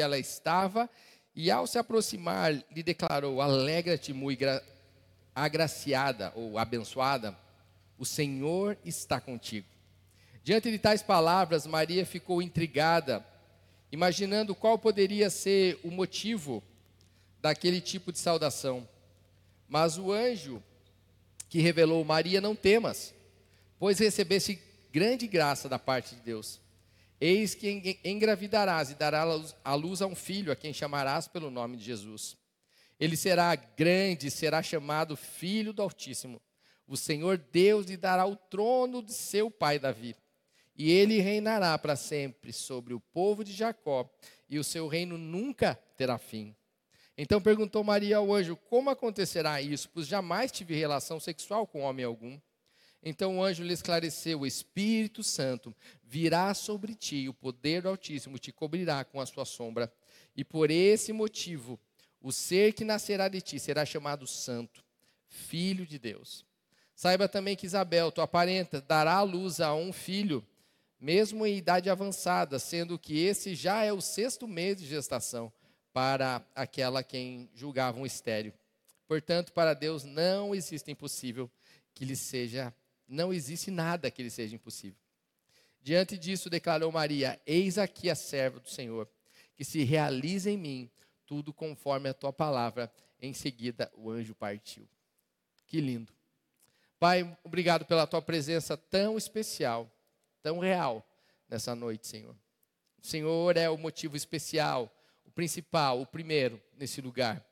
ela estava, e ao se aproximar, lhe declarou: Alegra-te, muito agraciada ou abençoada, o Senhor está contigo. Diante de tais palavras, Maria ficou intrigada, imaginando qual poderia ser o motivo daquele tipo de saudação. Mas o anjo que revelou Maria, não temas, pois recebeste grande graça da parte de Deus. Eis que engravidarás e darás à luz a um filho, a quem chamarás pelo nome de Jesus. Ele será grande, será chamado Filho do Altíssimo. O Senhor Deus lhe dará o trono de seu pai Davi. E ele reinará para sempre sobre o povo de Jacó, e o seu reino nunca terá fim. Então perguntou Maria ao anjo: Como acontecerá isso? Pois jamais tive relação sexual com homem algum. Então o anjo lhe esclareceu: O Espírito Santo virá sobre ti, o poder do Altíssimo te cobrirá com a sua sombra. E por esse motivo o ser que nascerá de ti será chamado Santo, Filho de Deus. Saiba também que Isabel, tua parenta, dará à luz a um filho, mesmo em idade avançada, sendo que esse já é o sexto mês de gestação para aquela quem julgava um estéreo. Portanto, para Deus não existe impossível que lhe seja, não existe nada que lhe seja impossível. Diante disso, declarou Maria: Eis aqui a serva do Senhor, que se realiza em mim tudo conforme a tua palavra. Em seguida, o anjo partiu. Que lindo. Pai, obrigado pela tua presença tão especial, tão real nessa noite, Senhor. O Senhor é o motivo especial, o principal, o primeiro nesse lugar.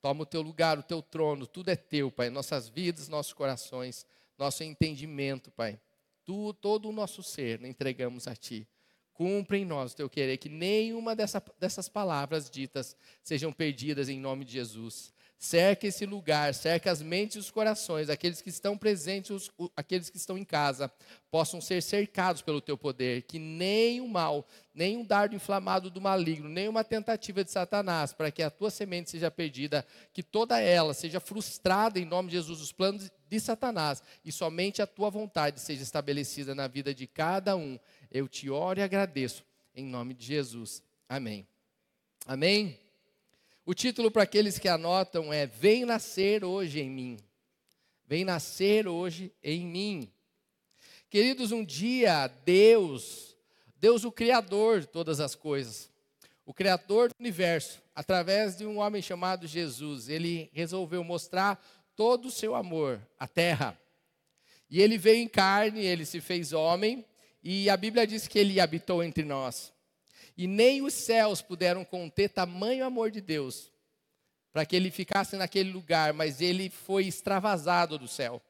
Toma o teu lugar, o teu trono, tudo é teu, Pai. Nossas vidas, nossos corações, nosso entendimento, Pai. Tu, todo o nosso ser, entregamos a Ti. Cumpre em nós o teu querer, que nenhuma dessa, dessas palavras ditas sejam perdidas em nome de Jesus. Cerca esse lugar, cerca as mentes e os corações, aqueles que estão presentes, os, aqueles que estão em casa, possam ser cercados pelo teu poder, que nem o mal, nem um dardo inflamado do maligno, nem uma tentativa de Satanás, para que a tua semente seja perdida, que toda ela seja frustrada em nome de Jesus, os planos de Satanás, e somente a tua vontade seja estabelecida na vida de cada um eu te oro e agradeço, em nome de Jesus. Amém. Amém? O título para aqueles que anotam é: Vem nascer hoje em mim. Vem nascer hoje em mim. Queridos, um dia Deus, Deus o Criador de todas as coisas, o Criador do universo, através de um homem chamado Jesus, ele resolveu mostrar todo o seu amor à terra. E ele veio em carne, ele se fez homem, e a Bíblia diz que ele habitou entre nós. E nem os céus puderam conter tamanho amor de Deus para que ele ficasse naquele lugar, mas ele foi extravasado do céu.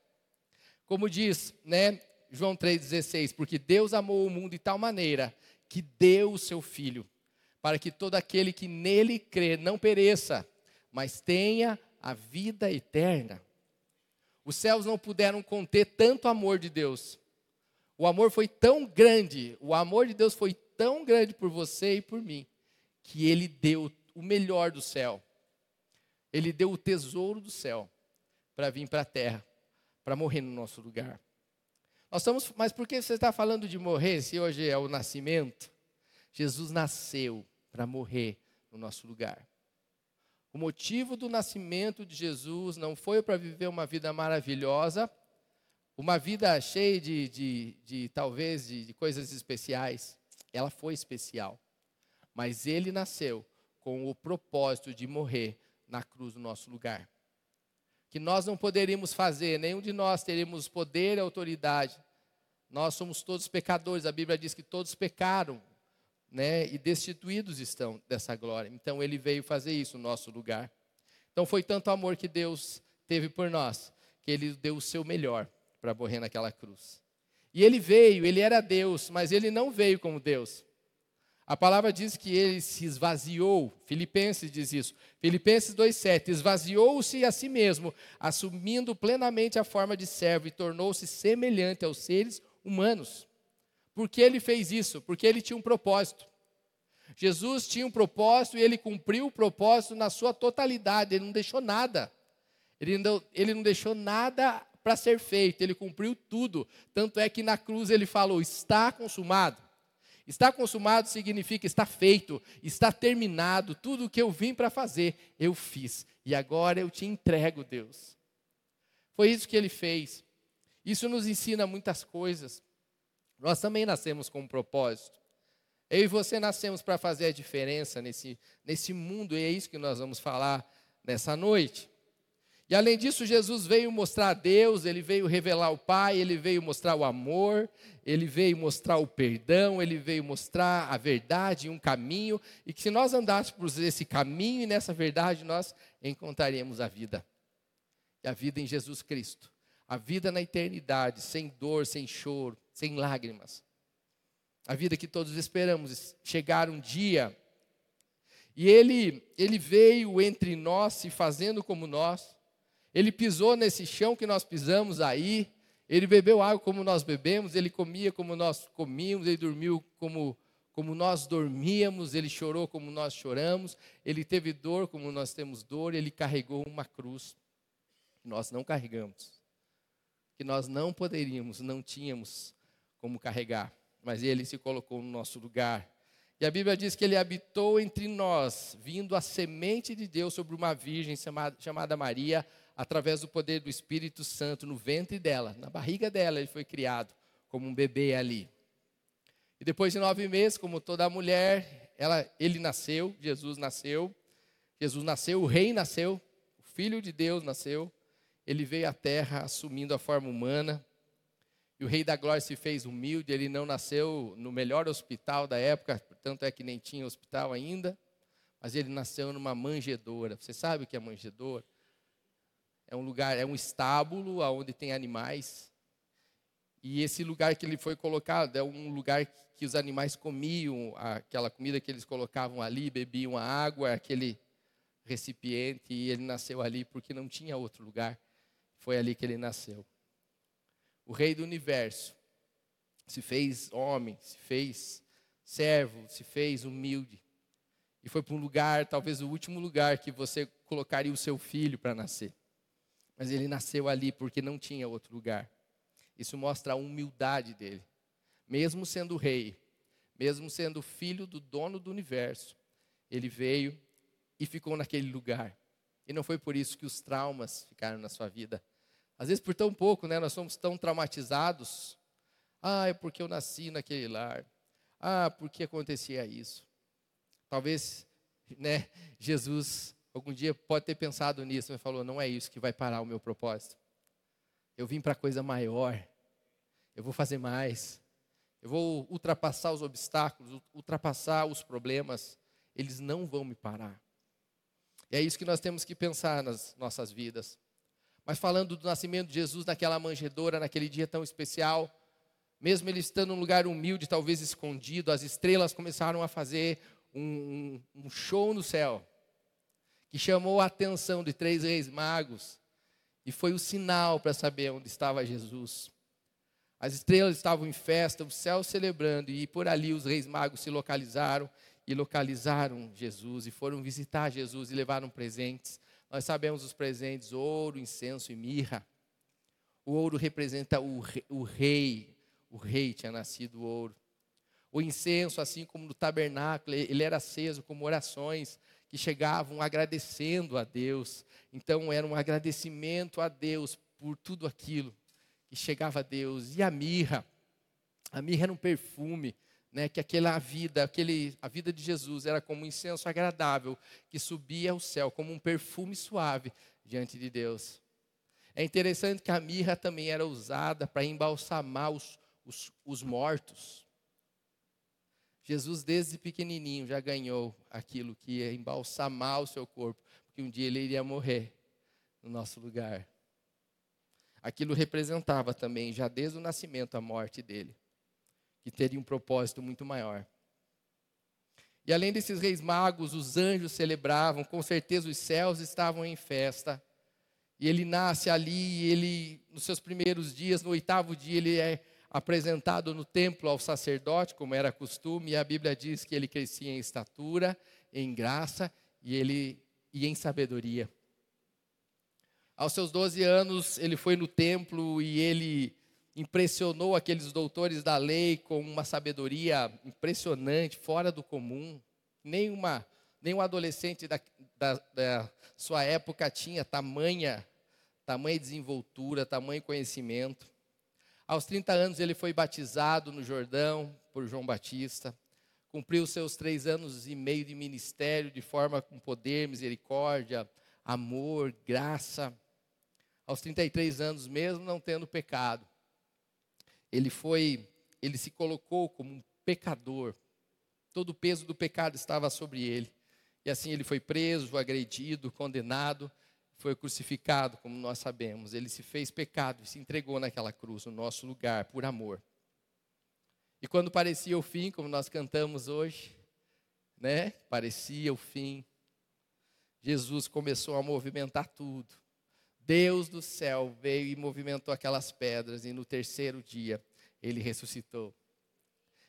Como diz, né, João 3:16, porque Deus amou o mundo de tal maneira que deu o seu filho, para que todo aquele que nele crê não pereça, mas tenha a vida eterna. Os céus não puderam conter tanto amor de Deus. O amor foi tão grande, o amor de Deus foi tão grande por você e por mim, que ele deu o melhor do céu. Ele deu o tesouro do céu para vir para a terra, para morrer no nosso lugar. Nós estamos, mas por que você está falando de morrer se hoje é o nascimento? Jesus nasceu para morrer no nosso lugar. O motivo do nascimento de Jesus não foi para viver uma vida maravilhosa, uma vida cheia de, de, de talvez, de, de coisas especiais. Ela foi especial. Mas ele nasceu com o propósito de morrer na cruz no nosso lugar. Que nós não poderíamos fazer, nenhum de nós teríamos poder e autoridade. Nós somos todos pecadores, a Bíblia diz que todos pecaram, né, e destituídos estão dessa glória. Então ele veio fazer isso no nosso lugar. Então foi tanto amor que Deus teve por nós, que ele deu o seu melhor para morrer naquela cruz. E ele veio, ele era Deus, mas ele não veio como Deus. A palavra diz que ele se esvaziou, Filipenses diz isso. Filipenses 2,7: esvaziou-se a si mesmo, assumindo plenamente a forma de servo e tornou-se semelhante aos seres humanos. Por que ele fez isso? Porque ele tinha um propósito. Jesus tinha um propósito e ele cumpriu o propósito na sua totalidade, ele não deixou nada. Ele não, ele não deixou nada para ser feito, ele cumpriu tudo. Tanto é que na cruz ele falou: está consumado. Está consumado significa está feito, está terminado, tudo o que eu vim para fazer, eu fiz. E agora eu te entrego, Deus. Foi isso que ele fez. Isso nos ensina muitas coisas. Nós também nascemos com um propósito. Eu e você nascemos para fazer a diferença nesse, nesse mundo, e é isso que nós vamos falar nessa noite. E além disso, Jesus veio mostrar a Deus, ele veio revelar o Pai, ele veio mostrar o amor, ele veio mostrar o perdão, ele veio mostrar a verdade um caminho, e que se nós andássemos por esse caminho e nessa verdade, nós encontraríamos a vida. E a vida em Jesus Cristo. A vida na eternidade, sem dor, sem choro, sem lágrimas. A vida que todos esperamos chegar um dia. E ele, ele veio entre nós, se fazendo como nós. Ele pisou nesse chão que nós pisamos aí. Ele bebeu água como nós bebemos. Ele comia como nós comíamos. Ele dormiu como, como nós dormíamos. Ele chorou como nós choramos. Ele teve dor como nós temos dor. Ele carregou uma cruz que nós não carregamos. Que nós não poderíamos, não tínhamos como carregar mas ele se colocou no nosso lugar. E a Bíblia diz que ele habitou entre nós, vindo a semente de Deus sobre uma virgem chamada, Maria, através do poder do Espírito Santo no ventre dela, na barriga dela, ele foi criado como um bebê ali. E depois de nove meses, como toda mulher, ela, ele nasceu, Jesus nasceu, Jesus nasceu, o rei nasceu, o filho de Deus nasceu, ele veio à terra assumindo a forma humana, e o Rei da Glória se fez humilde, ele não nasceu no melhor hospital da época, portanto é que nem tinha hospital ainda, mas ele nasceu numa manjedoura. Você sabe o que é manjedoura? É um lugar, é um estábulo onde tem animais. E esse lugar que ele foi colocado é um lugar que os animais comiam, aquela comida que eles colocavam ali, bebiam a água, aquele recipiente, e ele nasceu ali porque não tinha outro lugar. Foi ali que ele nasceu o Rei do universo, se fez homem, se fez servo, se fez humilde. E foi para um lugar, talvez o último lugar que você colocaria o seu filho para nascer. Mas ele nasceu ali porque não tinha outro lugar. Isso mostra a humildade dele. Mesmo sendo rei, mesmo sendo filho do dono do universo, ele veio e ficou naquele lugar. E não foi por isso que os traumas ficaram na sua vida. Às vezes por tão pouco, né, nós somos tão traumatizados. Ah, é porque eu nasci naquele lar. Ah, porque acontecia isso. Talvez, né, Jesus algum dia pode ter pensado nisso, mas falou: não é isso que vai parar o meu propósito. Eu vim para coisa maior. Eu vou fazer mais. Eu vou ultrapassar os obstáculos, ultrapassar os problemas. Eles não vão me parar. E é isso que nós temos que pensar nas nossas vidas. Mas falando do nascimento de Jesus naquela manjedoura, naquele dia tão especial, mesmo ele estando num lugar humilde, talvez escondido, as estrelas começaram a fazer um, um show no céu, que chamou a atenção de três reis magos, e foi o sinal para saber onde estava Jesus. As estrelas estavam em festa, o céu celebrando, e por ali os reis magos se localizaram e localizaram Jesus, e foram visitar Jesus e levaram presentes. Nós sabemos os presentes: ouro, incenso e mirra. O ouro representa o rei, o rei, o rei tinha nascido ouro. O incenso, assim como no tabernáculo, ele era aceso como orações chegavam agradecendo a Deus. Então era um agradecimento a Deus por tudo aquilo que chegava a Deus. E a mirra, a mirra era um perfume né, que aquela vida, aquele, a vida de Jesus era como um incenso agradável que subia ao céu, como um perfume suave diante de Deus. É interessante que a mirra também era usada para embalsamar os, os, os mortos. Jesus, desde pequenininho, já ganhou aquilo que ia embalsamar o seu corpo, porque um dia ele iria morrer no nosso lugar. Aquilo representava também, já desde o nascimento, a morte dele que teria um propósito muito maior. E além desses reis magos, os anjos celebravam, com certeza os céus estavam em festa. E ele nasce ali, ele, nos seus primeiros dias, no oitavo dia, ele é apresentado no templo ao sacerdote, como era costume, e a Bíblia diz que ele crescia em estatura, em graça e, ele, e em sabedoria. Aos seus 12 anos, ele foi no templo e ele impressionou aqueles doutores da lei com uma sabedoria impressionante, fora do comum. Nenhuma, nenhum adolescente da, da, da sua época tinha tamanha, tamanha desenvoltura, tamanho conhecimento. Aos 30 anos ele foi batizado no Jordão por João Batista. Cumpriu seus três anos e meio de ministério de forma com poder, misericórdia, amor, graça. Aos 33 anos, mesmo não tendo pecado, ele foi, ele se colocou como um pecador. Todo o peso do pecado estava sobre ele. E assim ele foi preso, agredido, condenado, foi crucificado, como nós sabemos. Ele se fez pecado e se entregou naquela cruz, no nosso lugar, por amor. E quando parecia o fim, como nós cantamos hoje, né? Parecia o fim. Jesus começou a movimentar tudo. Deus do céu veio e movimentou aquelas pedras, e no terceiro dia ele ressuscitou.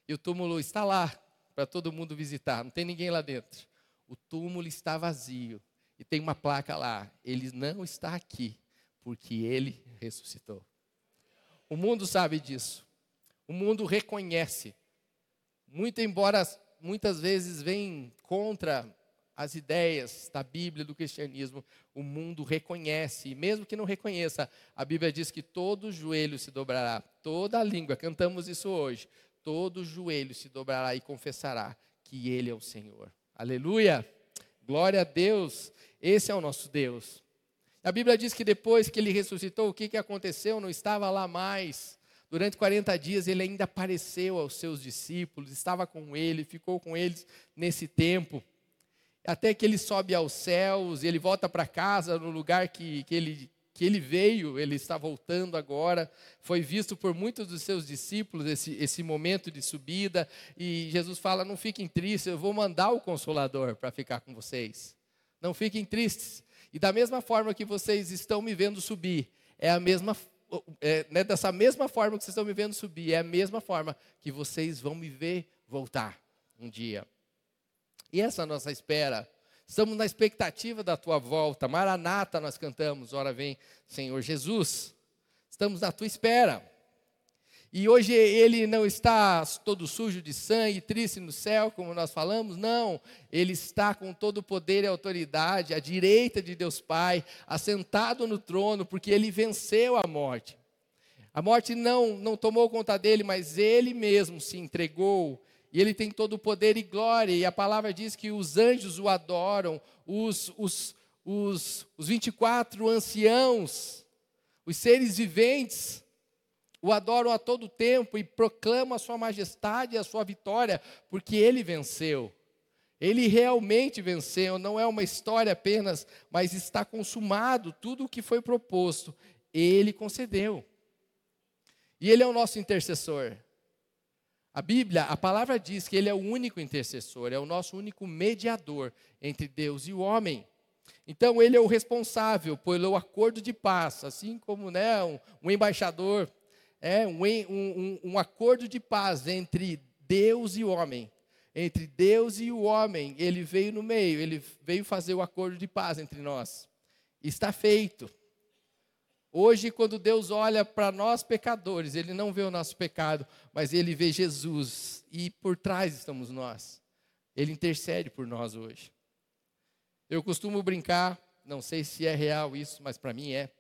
E o túmulo está lá para todo mundo visitar, não tem ninguém lá dentro. O túmulo está vazio e tem uma placa lá: ele não está aqui, porque ele ressuscitou. O mundo sabe disso. O mundo reconhece. Muito embora muitas vezes vem contra as ideias da Bíblia, do cristianismo, o mundo reconhece, e mesmo que não reconheça, a Bíblia diz que todo joelho se dobrará, toda língua, cantamos isso hoje, todo joelho se dobrará e confessará que Ele é o Senhor. Aleluia! Glória a Deus, esse é o nosso Deus. A Bíblia diz que depois que ele ressuscitou, o que, que aconteceu? Não estava lá mais. Durante 40 dias ele ainda apareceu aos seus discípulos, estava com ele, ficou com eles nesse tempo até que ele sobe aos céus, ele volta para casa, no lugar que, que, ele, que ele veio, ele está voltando agora. Foi visto por muitos dos seus discípulos esse, esse momento de subida, e Jesus fala: Não fiquem tristes, eu vou mandar o Consolador para ficar com vocês. Não fiquem tristes. E da mesma forma que vocês estão me vendo subir, é a mesma é, né, dessa mesma forma que vocês estão me vendo subir, é a mesma forma que vocês vão me ver voltar um dia. E essa é nossa espera. Estamos na expectativa da tua volta. Maranata, nós cantamos. Ora vem, Senhor Jesus. Estamos na tua espera. E hoje ele não está todo sujo de sangue, triste no céu, como nós falamos, não. Ele está com todo o poder e autoridade, à direita de Deus Pai, assentado no trono, porque ele venceu a morte. A morte não, não tomou conta dele, mas ele mesmo se entregou e ele tem todo o poder e glória, e a palavra diz que os anjos o adoram, os, os, os, os 24 anciãos, os seres viventes, o adoram a todo tempo e proclamam a sua majestade e a sua vitória, porque ele venceu. Ele realmente venceu, não é uma história apenas, mas está consumado tudo o que foi proposto. Ele concedeu. E ele é o nosso intercessor. A Bíblia, a palavra diz que ele é o único intercessor, é o nosso único mediador entre Deus e o homem. Então, ele é o responsável pelo acordo de paz, assim como né, um, um embaixador, é um, um, um acordo de paz entre Deus e o homem. Entre Deus e o homem, ele veio no meio, ele veio fazer o acordo de paz entre nós. Está feito. Hoje, quando Deus olha para nós pecadores, Ele não vê o nosso pecado, mas Ele vê Jesus e por trás estamos nós. Ele intercede por nós hoje. Eu costumo brincar, não sei se é real isso, mas para mim é,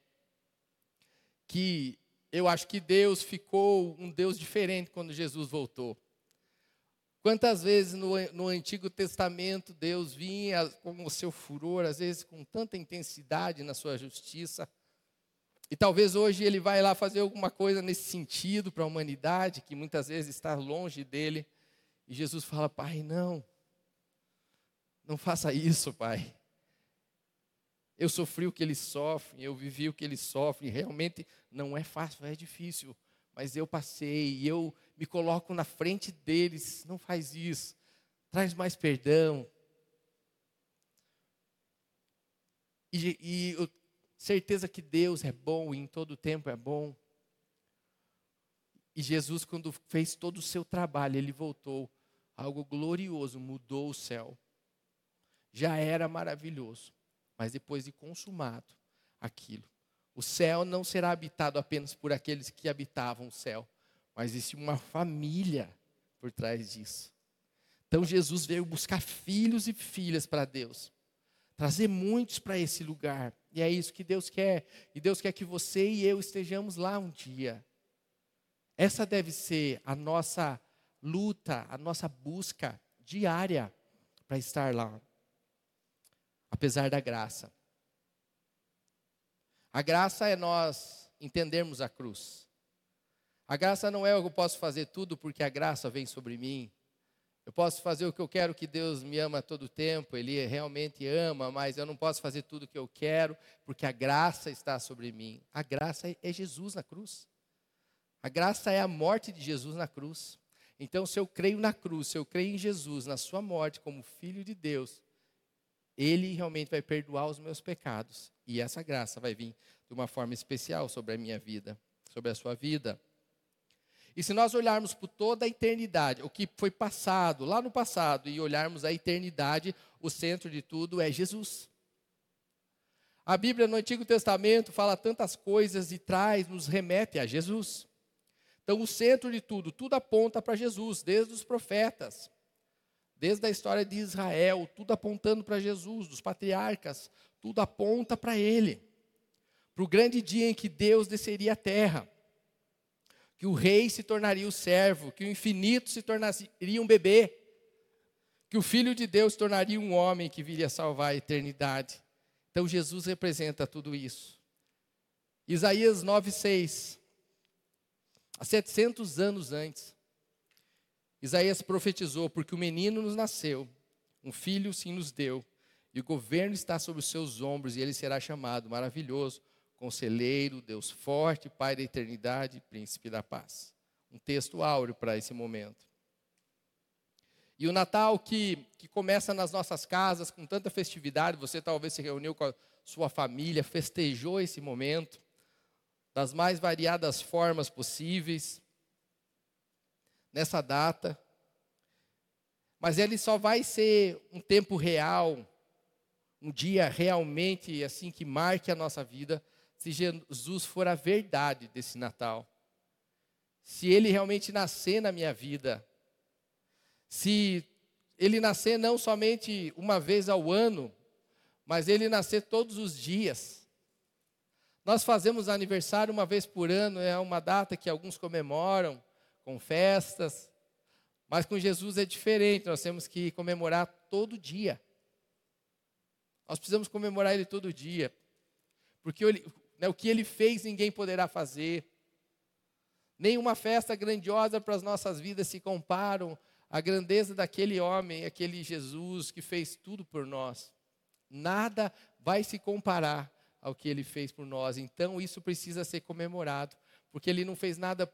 que eu acho que Deus ficou um Deus diferente quando Jesus voltou. Quantas vezes no, no Antigo Testamento Deus vinha com o seu furor, às vezes com tanta intensidade na sua justiça, e talvez hoje ele vai lá fazer alguma coisa nesse sentido para a humanidade, que muitas vezes está longe dele. E Jesus fala: Pai, não, não faça isso, Pai. Eu sofri o que ele sofre, eu vivi o que ele sofre. Realmente não é fácil, é difícil. Mas eu passei e eu me coloco na frente deles. Não faz isso. Traz mais perdão. E, e certeza que Deus é bom e em todo tempo é bom. E Jesus, quando fez todo o seu trabalho, ele voltou. Algo glorioso, mudou o céu. Já era maravilhoso. Mas depois de consumado aquilo, O céu não será habitado apenas por aqueles que habitavam o céu, mas existe uma família por trás disso. Então Jesus veio buscar filhos e filhas para Deus, trazer muitos para esse lugar. E é isso que Deus quer. E Deus quer que você e eu estejamos lá um dia. Essa deve ser a nossa luta, a nossa busca diária para estar lá. Apesar da graça. A graça é nós entendermos a cruz. A graça não é eu posso fazer tudo porque a graça vem sobre mim. Eu posso fazer o que eu quero, que Deus me ama todo o tempo, Ele realmente ama, mas eu não posso fazer tudo o que eu quero, porque a graça está sobre mim. A graça é Jesus na cruz. A graça é a morte de Jesus na cruz. Então, se eu creio na cruz, se eu creio em Jesus, na Sua morte como Filho de Deus, Ele realmente vai perdoar os meus pecados. E essa graça vai vir de uma forma especial sobre a minha vida, sobre a sua vida. E se nós olharmos por toda a eternidade, o que foi passado, lá no passado, e olharmos a eternidade, o centro de tudo é Jesus. A Bíblia no Antigo Testamento fala tantas coisas e traz, nos remete a Jesus. Então, o centro de tudo, tudo aponta para Jesus, desde os profetas, desde a história de Israel, tudo apontando para Jesus, dos patriarcas, tudo aponta para Ele, para o grande dia em que Deus desceria à terra que o rei se tornaria o servo, que o infinito se tornaria um bebê, que o filho de Deus tornaria um homem que viria salvar a eternidade. Então Jesus representa tudo isso. Isaías 9:6. Há 700 anos antes, Isaías profetizou: porque o menino nos nasceu, um filho se nos deu, e o governo está sobre os seus ombros, e ele será chamado maravilhoso, Conselheiro, Deus forte, Pai da eternidade, Príncipe da paz. Um texto áureo para esse momento. E o Natal que, que começa nas nossas casas com tanta festividade, você talvez se reuniu com a sua família, festejou esse momento das mais variadas formas possíveis nessa data. Mas ele só vai ser um tempo real, um dia realmente assim que marque a nossa vida se Jesus for a verdade desse Natal. Se ele realmente nascer na minha vida. Se ele nascer não somente uma vez ao ano, mas ele nascer todos os dias. Nós fazemos aniversário uma vez por ano, é uma data que alguns comemoram com festas, mas com Jesus é diferente, nós temos que comemorar todo dia. Nós precisamos comemorar ele todo dia. Porque né, o que ele fez, ninguém poderá fazer. Nenhuma festa grandiosa para as nossas vidas se comparam à grandeza daquele homem, aquele Jesus que fez tudo por nós. Nada vai se comparar ao que ele fez por nós. Então isso precisa ser comemorado, porque ele não fez nada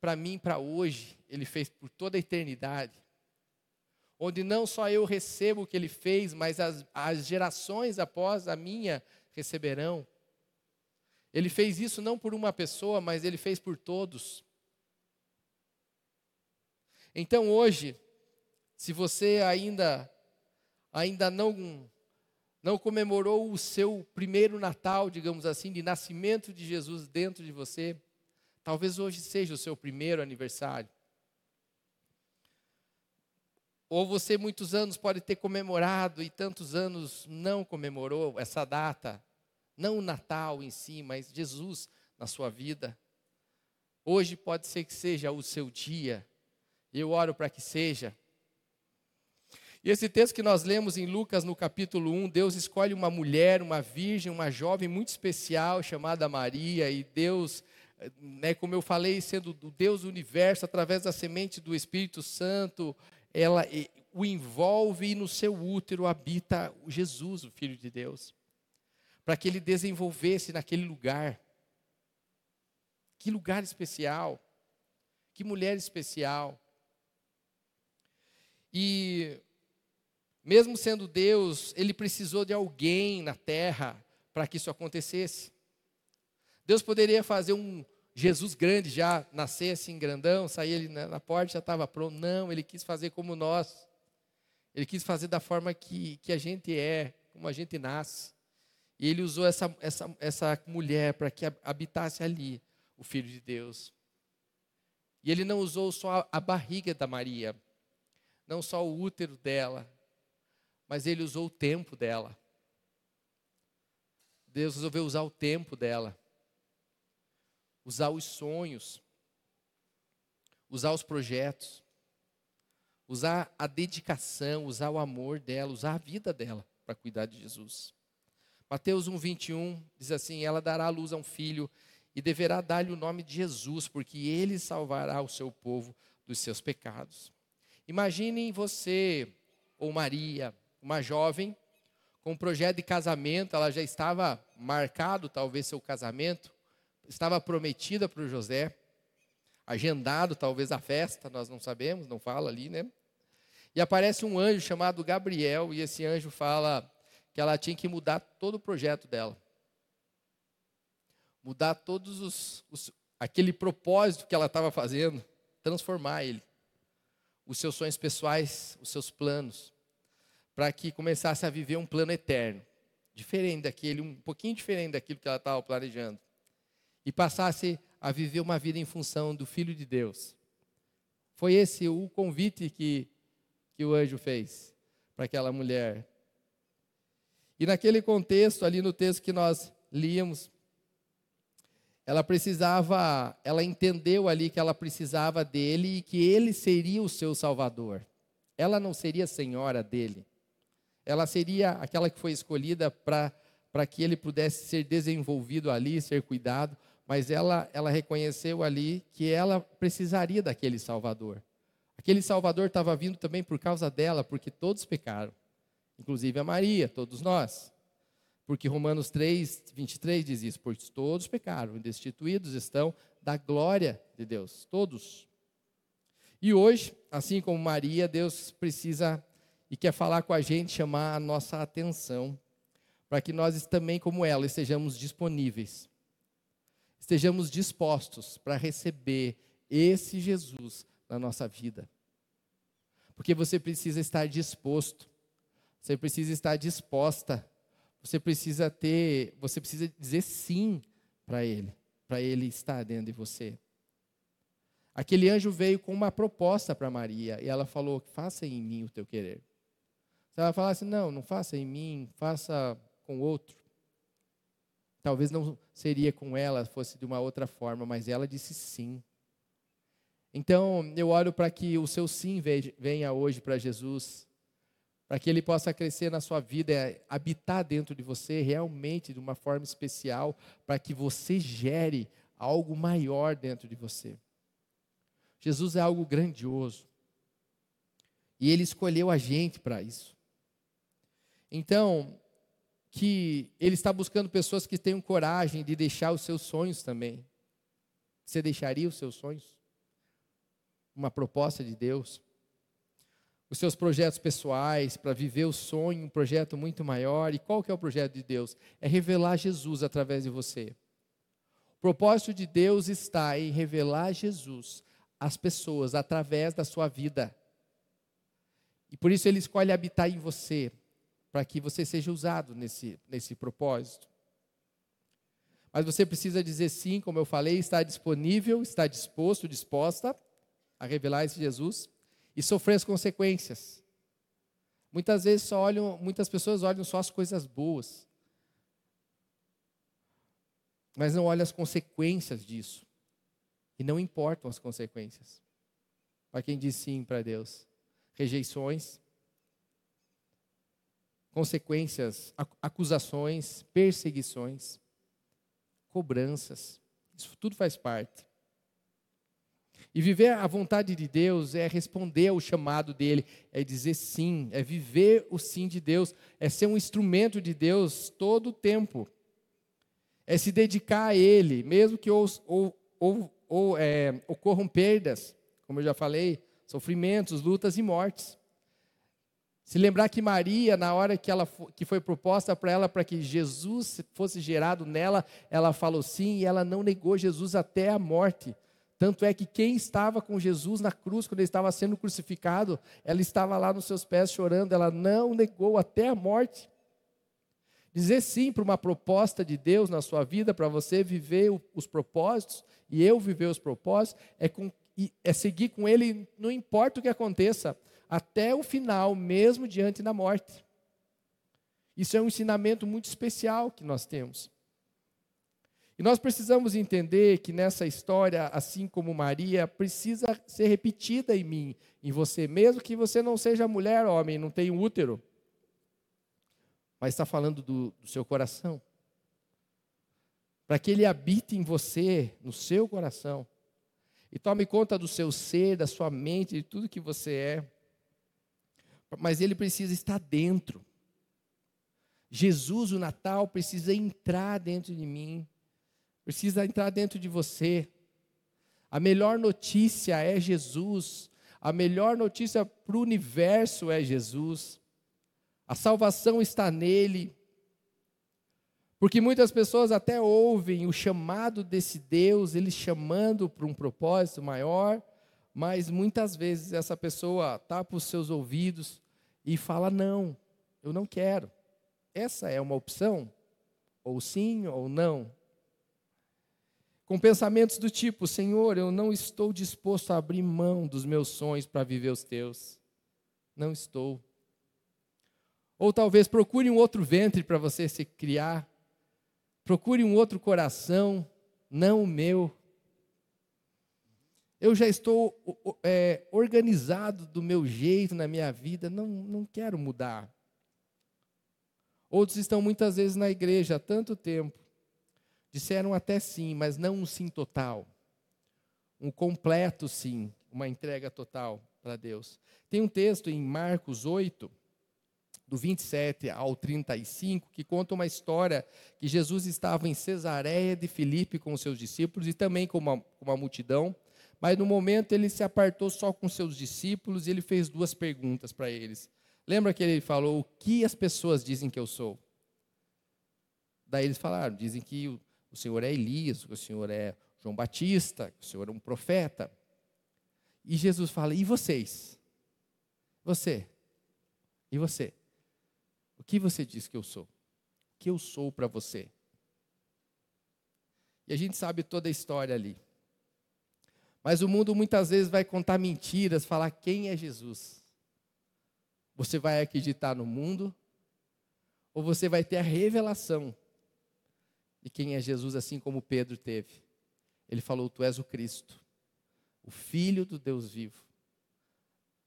para mim para hoje, ele fez por toda a eternidade. Onde não só eu recebo o que ele fez, mas as, as gerações após a minha receberão. Ele fez isso não por uma pessoa, mas ele fez por todos. Então hoje, se você ainda ainda não não comemorou o seu primeiro Natal, digamos assim, de nascimento de Jesus dentro de você, talvez hoje seja o seu primeiro aniversário. Ou você muitos anos pode ter comemorado e tantos anos não comemorou essa data. Não o Natal em si, mas Jesus na sua vida. Hoje pode ser que seja o seu dia. Eu oro para que seja. E esse texto que nós lemos em Lucas, no capítulo 1, Deus escolhe uma mulher, uma virgem, uma jovem muito especial chamada Maria, e Deus, né, como eu falei, sendo o Deus do universo, através da semente do Espírito Santo, ela o envolve e no seu útero habita Jesus, o Filho de Deus para que ele desenvolvesse naquele lugar. Que lugar especial, que mulher especial. E, mesmo sendo Deus, ele precisou de alguém na terra para que isso acontecesse. Deus poderia fazer um Jesus grande já nascer assim grandão, sair ele na, porta já estava pronto. Não, ele quis fazer como nós. Ele quis fazer da forma que, que a gente é, como a gente nasce. E ele usou essa, essa, essa mulher para que habitasse ali o Filho de Deus. E ele não usou só a barriga da Maria, não só o útero dela, mas ele usou o tempo dela. Deus resolveu usar o tempo dela, usar os sonhos, usar os projetos, usar a dedicação, usar o amor dela, usar a vida dela para cuidar de Jesus. Mateus 1, 21 diz assim: Ela dará à luz a um filho e deverá dar-lhe o nome de Jesus, porque ele salvará o seu povo dos seus pecados. Imaginem você ou Maria, uma jovem, com um projeto de casamento, ela já estava marcado, talvez, seu casamento, estava prometida para o José, agendado, talvez, a festa, nós não sabemos, não fala ali, né? E aparece um anjo chamado Gabriel, e esse anjo fala que ela tinha que mudar todo o projeto dela. Mudar todos os, os aquele propósito que ela estava fazendo, transformar ele. Os seus sonhos pessoais, os seus planos, para que começasse a viver um plano eterno, diferente daquele, um pouquinho diferente daquilo que ela estava planejando. E passasse a viver uma vida em função do Filho de Deus. Foi esse o convite que, que o anjo fez para aquela mulher. E naquele contexto, ali no texto que nós líamos, ela precisava, ela entendeu ali que ela precisava dele e que ele seria o seu salvador. Ela não seria senhora dele. Ela seria aquela que foi escolhida para que ele pudesse ser desenvolvido ali, ser cuidado, mas ela ela reconheceu ali que ela precisaria daquele salvador. Aquele salvador estava vindo também por causa dela, porque todos pecaram inclusive a Maria, todos nós. Porque Romanos 3, 23 diz isso: pois todos pecaram destituídos estão da glória de Deus, todos. E hoje, assim como Maria, Deus precisa e quer falar com a gente, chamar a nossa atenção, para que nós também, como ela, estejamos disponíveis, estejamos dispostos para receber esse Jesus na nossa vida. Porque você precisa estar disposto você precisa estar disposta. Você precisa ter, você precisa dizer sim para ele, para ele estar dentro de você. Aquele anjo veio com uma proposta para Maria e ela falou: "Faça em mim o teu querer". Se ela falasse: "Não, não faça em mim, faça com outro". Talvez não seria com ela, fosse de uma outra forma, mas ela disse sim. Então, eu oro para que o seu sim venha hoje para Jesus para que ele possa crescer na sua vida, é, habitar dentro de você realmente de uma forma especial, para que você gere algo maior dentro de você. Jesus é algo grandioso. E ele escolheu a gente para isso. Então, que ele está buscando pessoas que tenham coragem de deixar os seus sonhos também. Você deixaria os seus sonhos? Uma proposta de Deus? Os seus projetos pessoais, para viver o sonho, um projeto muito maior. E qual que é o projeto de Deus? É revelar Jesus através de você. O propósito de Deus está em revelar Jesus às pessoas através da sua vida. E por isso ele escolhe habitar em você, para que você seja usado nesse, nesse propósito. Mas você precisa dizer sim, como eu falei, está disponível, está disposto, disposta a revelar esse Jesus e sofrer as consequências. Muitas vezes só olham, muitas pessoas olham só as coisas boas, mas não olham as consequências disso. E não importam as consequências. Para quem diz sim para Deus, rejeições, consequências, acusações, perseguições, cobranças, isso tudo faz parte. E viver a vontade de Deus é responder ao chamado dele, é dizer sim, é viver o sim de Deus, é ser um instrumento de Deus todo o tempo. É se dedicar a Ele, mesmo que ou, ou, ou, ou é, ocorram perdas, como eu já falei, sofrimentos, lutas e mortes. Se lembrar que Maria, na hora que, ela, que foi proposta para ela, para que Jesus fosse gerado nela, ela falou sim e ela não negou Jesus até a morte. Tanto é que quem estava com Jesus na cruz, quando ele estava sendo crucificado, ela estava lá nos seus pés chorando, ela não negou até a morte. Dizer sim para uma proposta de Deus na sua vida, para você viver os propósitos e eu viver os propósitos, é, com, é seguir com Ele, não importa o que aconteça, até o final, mesmo diante da morte. Isso é um ensinamento muito especial que nós temos. E nós precisamos entender que nessa história, assim como Maria, precisa ser repetida em mim, em você, mesmo que você não seja mulher, homem, não tenha um útero mas está falando do, do seu coração. Para que ele habite em você, no seu coração, e tome conta do seu ser, da sua mente, de tudo que você é. Mas ele precisa estar dentro. Jesus, o Natal, precisa entrar dentro de mim, precisa entrar dentro de você. A melhor notícia é Jesus, a melhor notícia para o universo é Jesus. A salvação está nele. Porque muitas pessoas até ouvem o chamado desse Deus, ele chamando para um propósito maior, mas muitas vezes essa pessoa tapa os seus ouvidos e fala: Não, eu não quero. Essa é uma opção? Ou sim ou não? Com pensamentos do tipo: Senhor, eu não estou disposto a abrir mão dos meus sonhos para viver os teus. Não estou. Ou talvez procure um outro ventre para você se criar. Procure um outro coração, não o meu. Eu já estou é, organizado do meu jeito na minha vida, não, não quero mudar. Outros estão muitas vezes na igreja há tanto tempo, disseram até sim, mas não um sim total. Um completo sim, uma entrega total para Deus. Tem um texto em Marcos 8, do 27 ao 35, que conta uma história que Jesus estava em Cesareia de Filipe com os seus discípulos e também com uma, uma multidão, mas no momento ele se apartou só com seus discípulos e ele fez duas perguntas para eles. Lembra que ele falou: O que as pessoas dizem que eu sou? Daí eles falaram: Dizem que o, Senhor é Elias, o Senhor é João Batista, o Senhor é um profeta. E Jesus fala: E vocês? Você? E você? O que você diz que eu sou? O que eu sou para você? E a gente sabe toda a história ali. Mas o mundo muitas vezes vai contar mentiras, falar quem é Jesus. Você vai acreditar no mundo ou você vai ter a revelação de quem é Jesus, assim como Pedro teve. Ele falou: Tu és o Cristo, o Filho do Deus vivo.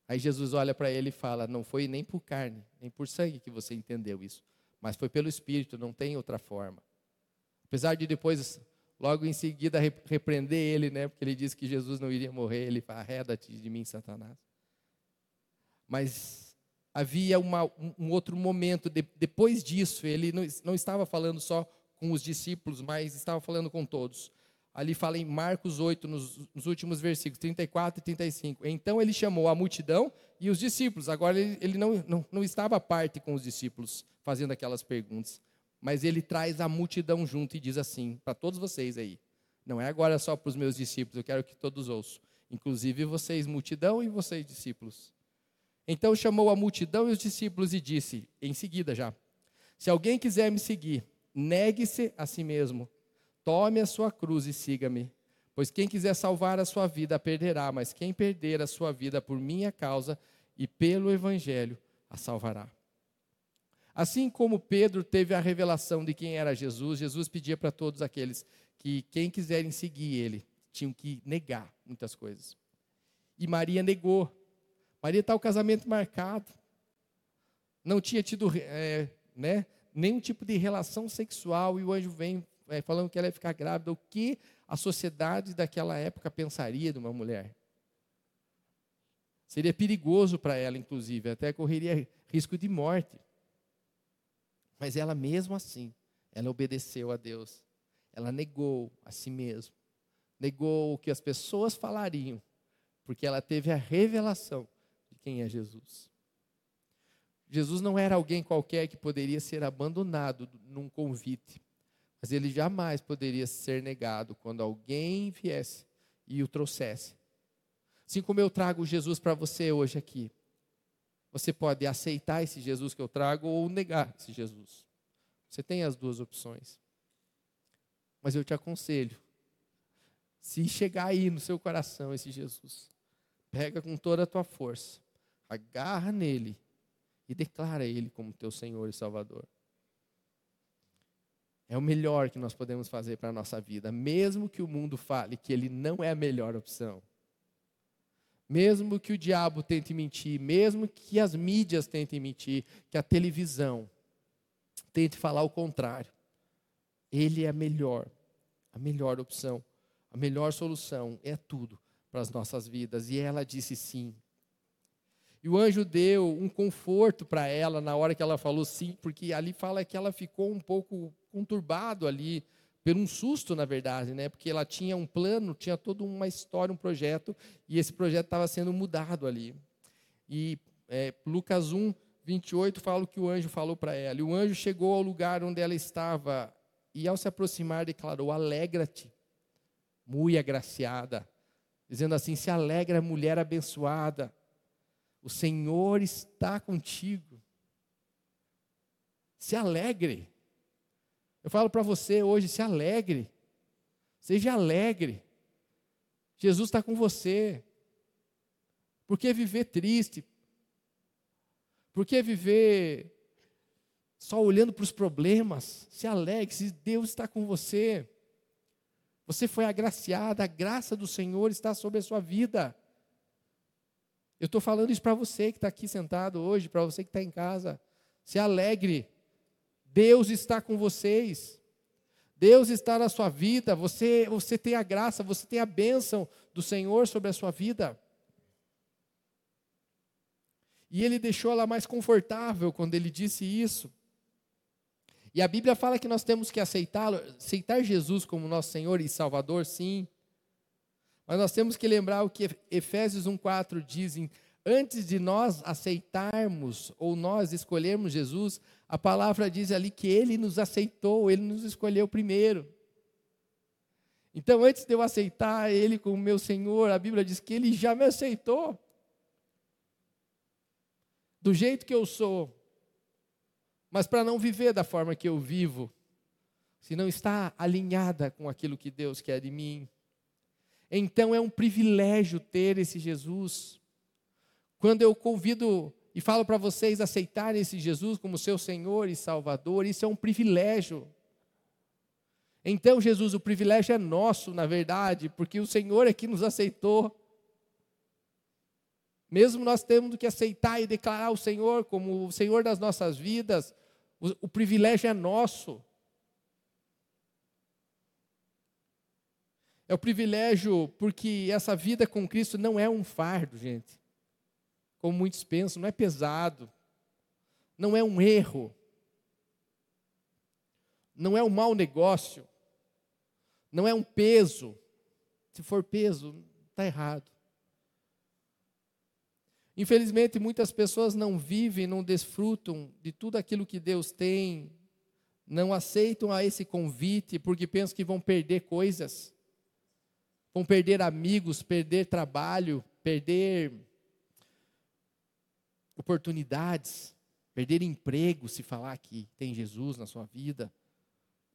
Aí Jesus olha para ele e fala: Não foi nem por carne, nem por sangue que você entendeu isso, mas foi pelo Espírito, não tem outra forma. Apesar de depois, logo em seguida, repreender ele, né, porque ele disse que Jesus não iria morrer, ele fala: Arreda-te de mim, Satanás. Mas havia uma, um outro momento, de, depois disso, ele não, não estava falando só com os discípulos, mas estava falando com todos ali fala em Marcos 8, nos, nos, últimos versículos, 34 e 35. Então ele chamou a multidão e os discípulos. Agora ele, ele não, não, não estava à parte com os discípulos, fazendo aquelas perguntas. Mas ele traz a multidão junto e diz assim, para todos vocês aí. Não é agora só para os meus discípulos, eu quero que todos ouçam. Inclusive vocês, multidão, e vocês, discípulos. Então chamou a multidão e os discípulos e disse, em seguida já: Se alguém quiser me seguir, negue-se a si mesmo Tome a sua cruz e siga-me. Pois quem quiser salvar a sua vida a perderá, mas quem perder a sua vida por minha causa e pelo evangelho a salvará. Assim como Pedro teve a revelação de quem era Jesus, Jesus pedia para todos aqueles que quem quiserem seguir ele tinham que negar muitas coisas. E Maria negou. Maria está o casamento marcado. Não tinha tido é, né, nenhum tipo de relação sexual e o anjo vem é, falando que ela ia ficar grávida, o que a sociedade daquela época pensaria de uma mulher? Seria perigoso para ela, inclusive, até correria risco de morte. Mas ela, mesmo assim, ela obedeceu a Deus. Ela negou a si mesma. Negou o que as pessoas falariam, porque ela teve a revelação de quem é Jesus. Jesus não era alguém qualquer que poderia ser abandonado num convite mas ele jamais poderia ser negado quando alguém viesse e o trouxesse. Assim como eu trago Jesus para você hoje aqui. Você pode aceitar esse Jesus que eu trago ou negar esse Jesus. Você tem as duas opções. Mas eu te aconselho, se chegar aí no seu coração esse Jesus, pega com toda a tua força, agarra nele e declara ele como teu Senhor e Salvador. É o melhor que nós podemos fazer para a nossa vida, mesmo que o mundo fale que ele não é a melhor opção. Mesmo que o diabo tente mentir, mesmo que as mídias tentem mentir, que a televisão tente falar o contrário. Ele é a melhor, a melhor opção, a melhor solução, é tudo para as nossas vidas. E ela disse sim. E o anjo deu um conforto para ela na hora que ela falou sim, porque ali fala que ela ficou um pouco conturbado ali, por um susto, na verdade, né? Porque ela tinha um plano, tinha toda uma história, um projeto, e esse projeto estava sendo mudado ali. E é, Lucas 1, 28 fala o que o anjo falou para ela. E o anjo chegou ao lugar onde ela estava, e ao se aproximar, declarou: Alegra-te, muito agraciada. Dizendo assim: Se alegra, mulher abençoada, o Senhor está contigo. Se alegre. Eu falo para você hoje, se alegre. Seja alegre. Jesus está com você. Por que viver triste? Por que viver só olhando para os problemas? Se alegre, se Deus está com você. Você foi agraciada, a graça do Senhor está sobre a sua vida. Eu estou falando isso para você que está aqui sentado hoje, para você que está em casa. Se alegre. Deus está com vocês. Deus está na sua vida. Você, você tem a graça, você tem a bênção do Senhor sobre a sua vida. E ele deixou ela mais confortável quando ele disse isso. E a Bíblia fala que nós temos que aceitá-lo, aceitar Jesus como nosso Senhor e Salvador, sim. Mas nós temos que lembrar o que Efésios 1:4 dizem, antes de nós aceitarmos ou nós escolhermos Jesus, a palavra diz ali que ele nos aceitou, ele nos escolheu primeiro. Então, antes de eu aceitar ele como meu Senhor, a Bíblia diz que ele já me aceitou. Do jeito que eu sou. Mas para não viver da forma que eu vivo, se não está alinhada com aquilo que Deus quer de mim, então é um privilégio ter esse Jesus. Quando eu convido e falo para vocês aceitarem esse Jesus como seu Senhor e Salvador, isso é um privilégio. Então, Jesus, o privilégio é nosso, na verdade, porque o Senhor é que nos aceitou. Mesmo nós temos que aceitar e declarar o Senhor como o Senhor das nossas vidas, o, o privilégio é nosso. É o privilégio porque essa vida com Cristo não é um fardo, gente. Como muitos pensam, não é pesado, não é um erro, não é um mau negócio, não é um peso. Se for peso, está errado. Infelizmente, muitas pessoas não vivem, não desfrutam de tudo aquilo que Deus tem, não aceitam a esse convite porque pensam que vão perder coisas, vão perder amigos, perder trabalho, perder oportunidades, perder emprego se falar que tem Jesus na sua vida,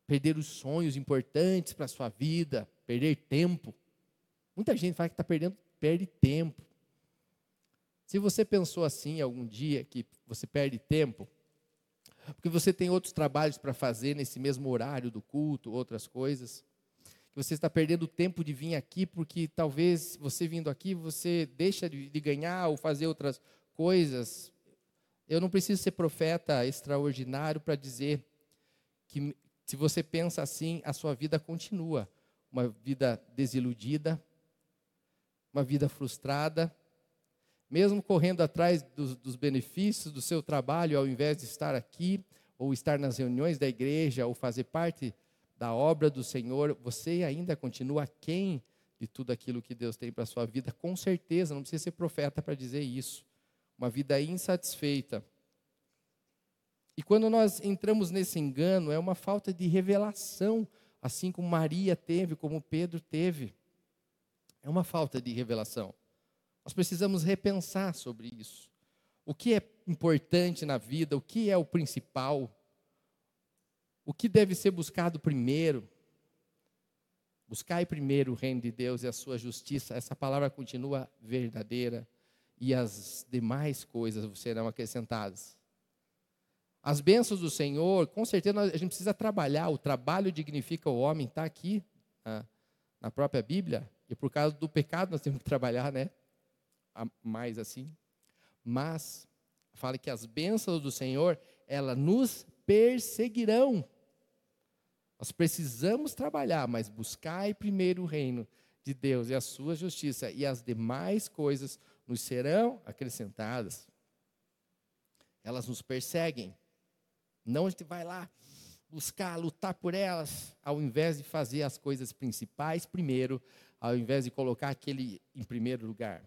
perder os sonhos importantes para a sua vida, perder tempo. Muita gente fala que está perdendo, perde tempo. Se você pensou assim algum dia que você perde tempo, porque você tem outros trabalhos para fazer nesse mesmo horário do culto, outras coisas, você está perdendo tempo de vir aqui porque talvez você vindo aqui você deixa de, de ganhar ou fazer outras coisas. Eu não preciso ser profeta extraordinário para dizer que se você pensa assim, a sua vida continua uma vida desiludida, uma vida frustrada, mesmo correndo atrás dos, dos, benefícios do seu trabalho, ao invés de estar aqui, ou estar nas reuniões da igreja, ou fazer parte da obra do Senhor, você ainda continua quem de tudo aquilo que Deus tem para a sua vida, com certeza, não precisa ser profeta para dizer isso uma vida insatisfeita. E quando nós entramos nesse engano, é uma falta de revelação, assim como Maria teve, como Pedro teve. É uma falta de revelação. Nós precisamos repensar sobre isso. O que é importante na vida, o que é o principal? O que deve ser buscado primeiro? Buscai primeiro o reino de Deus e a sua justiça. Essa palavra continua verdadeira e as demais coisas serão acrescentadas. As bênçãos do Senhor, com certeza a gente precisa trabalhar. O trabalho dignifica o homem, está aqui na, na, própria Bíblia. E por causa do pecado nós temos que trabalhar, né? Mais assim. Mas fala que as bênçãos do Senhor, elas nos perseguirão. Nós precisamos trabalhar, mas buscai primeiro o reino de Deus e a sua justiça, e as demais coisas nos serão acrescentadas. Elas nos perseguem. Não a gente vai lá buscar, lutar por elas, ao invés de fazer as coisas principais primeiro, ao invés de colocar aquele em primeiro lugar.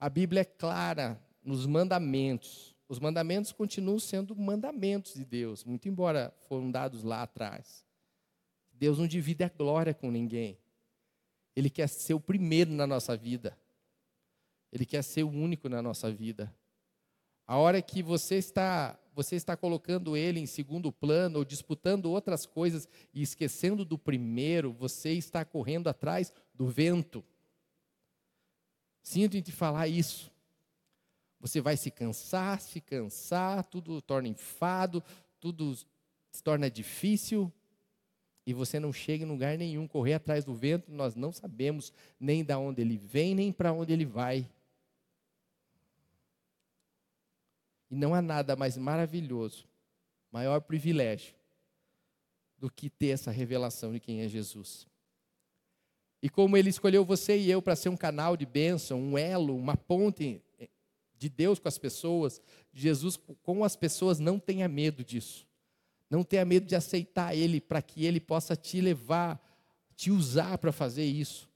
A Bíblia é clara nos mandamentos os mandamentos continuam sendo mandamentos de Deus, muito embora foram dados lá atrás. Deus não divide a glória com ninguém. Ele quer ser o primeiro na nossa vida. Ele quer ser o único na nossa vida. A hora que você está, você está colocando ele em segundo plano ou disputando outras coisas e esquecendo do primeiro, você está correndo atrás do vento. Sinto em te falar isso. Você vai se cansar, se cansar, tudo torna enfado, tudo se torna difícil e você não chega em lugar nenhum, correr atrás do vento, nós não sabemos nem da onde ele vem, nem para onde ele vai. E não há nada mais maravilhoso, maior privilégio do que ter essa revelação de quem é Jesus. E como ele escolheu você e eu para ser um canal de bênção, um elo, uma ponte de Deus com as pessoas, de Jesus com as pessoas, não tenha medo disso. Não tenha medo de aceitar Ele para que Ele possa te levar, te usar para fazer isso,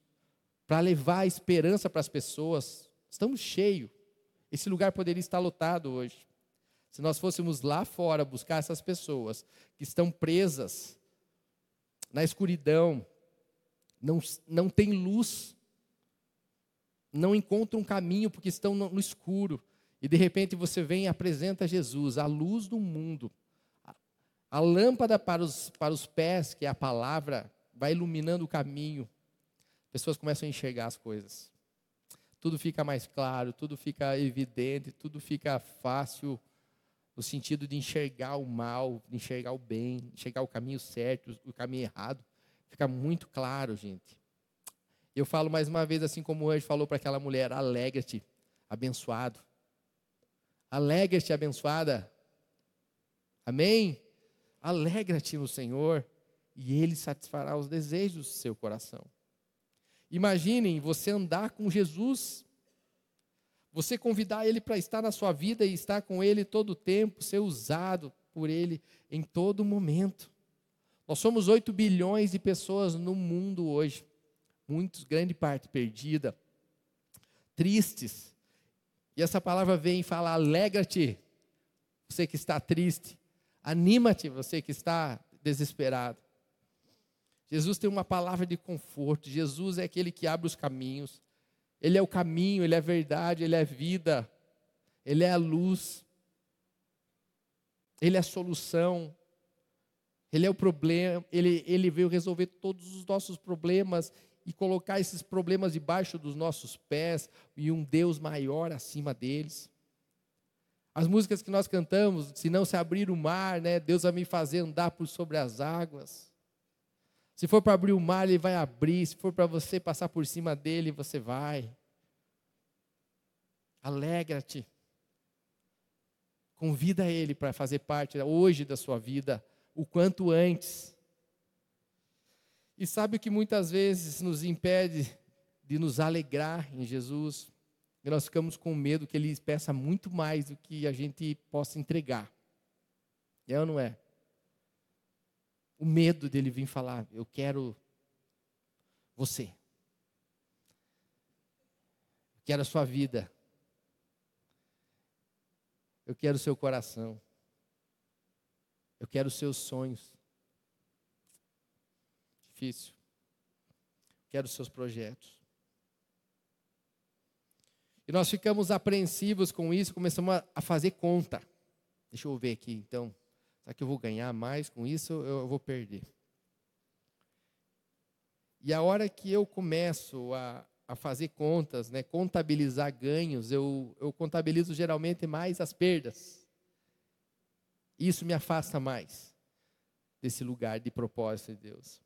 para levar a esperança para as pessoas. Estamos cheios. Esse lugar poderia estar lotado hoje. Se nós fôssemos lá fora buscar essas pessoas que estão presas na escuridão, não, não tem luz, não encontram um caminho porque estão no, escuro. E de repente você vem e apresenta Jesus, a luz do mundo. A lâmpada para os, para os pés, que é a palavra, vai iluminando o caminho. Pessoas começam a enxergar as coisas. Tudo fica mais claro, tudo fica evidente, tudo fica fácil no sentido de enxergar o mal, de enxergar o bem, enxergar o caminho certo, o caminho errado. Fica muito claro, gente. Eu falo mais uma vez, assim como o anjo falou para aquela mulher: alegra-te, abençoado. Alegra-te, abençoada. Amém? Alegra-te no Senhor e Ele satisfará os desejos do seu coração. Imaginem você andar com Jesus, você convidar Ele para estar na sua vida e estar com Ele todo o tempo, ser usado por Ele em todo momento. Nós somos 8 bilhões de pessoas no mundo hoje muitos, grande parte perdida, tristes. E essa palavra vem e fala: alegra-te, você que está triste, anima-te, você que está desesperado. Jesus tem uma palavra de conforto. Jesus é aquele que abre os caminhos. Ele é o caminho, ele é a verdade, ele é a vida, ele é a luz, ele é a solução, ele é o problema, ele, ele veio resolver todos os nossos problemas e colocar esses problemas debaixo dos nossos pés e um Deus maior acima deles. As músicas que nós cantamos, se não se abrir o mar, né, Deus vai me fazer andar por sobre as águas. Se for para abrir o mar, Ele vai abrir. Se for para você passar por cima dele, você vai. Alegra-te. Convida Ele para fazer parte hoje da sua vida, o quanto antes. E sabe o que muitas vezes nos impede de nos alegrar em Jesus? E nós ficamos com medo que Ele peça muito mais do que a gente possa entregar. É ou não é? O medo dele vir falar, eu quero você. Eu quero a sua vida. Eu quero o seu coração. Eu quero os seus sonhos difícil. Quero os seus projetos. E nós ficamos apreensivos com isso, começamos a fazer conta. Deixa eu ver aqui, então. Será que eu vou ganhar mais com isso ou eu vou perder? E a hora que eu começo a, a fazer contas, né, contabilizar ganhos, eu, eu contabilizo geralmente mais as perdas. Isso me afasta mais desse lugar de propósito de Deus.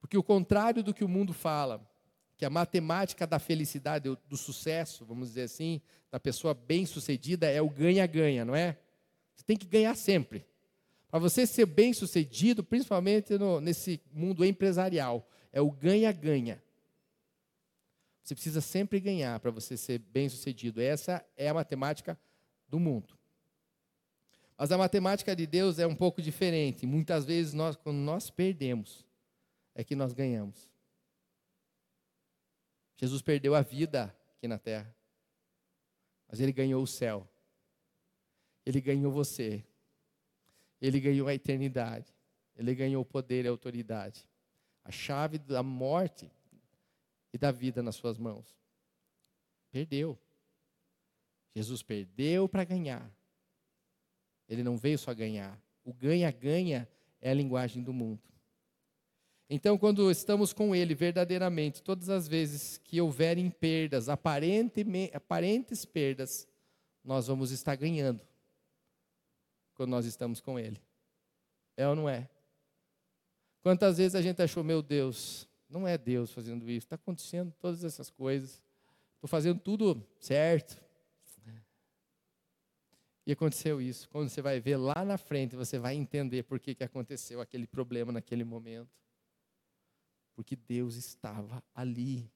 Porque o contrário do que o mundo fala, que a matemática da felicidade, do sucesso, vamos dizer assim, da pessoa bem-sucedida é o ganha-ganha, não é? Você tem que ganhar sempre. Para você ser bem-sucedido, principalmente no, nesse mundo empresarial, é o ganha-ganha. Você precisa sempre ganhar para você ser bem-sucedido. Essa é a matemática do mundo. Mas a matemática de Deus é um pouco diferente. Muitas vezes, nós, quando nós perdemos, é que nós ganhamos. Jesus perdeu a vida aqui na terra, mas ele ganhou o céu. Ele ganhou você. Ele ganhou a eternidade. Ele ganhou o poder e a autoridade. A chave da morte e da vida nas suas mãos. Perdeu. Jesus perdeu para ganhar. Ele não veio só ganhar. O ganha-ganha é a linguagem do mundo. Então, quando estamos com Ele verdadeiramente, todas as vezes que houverem perdas, aparentes perdas, nós vamos estar ganhando quando nós estamos com Ele. É ou não é? Quantas vezes a gente achou, meu Deus, não é Deus fazendo isso, está acontecendo todas essas coisas, estou fazendo tudo certo. E aconteceu isso. Quando você vai ver lá na frente, você vai entender por que, que aconteceu aquele problema naquele momento porque Deus estava ali.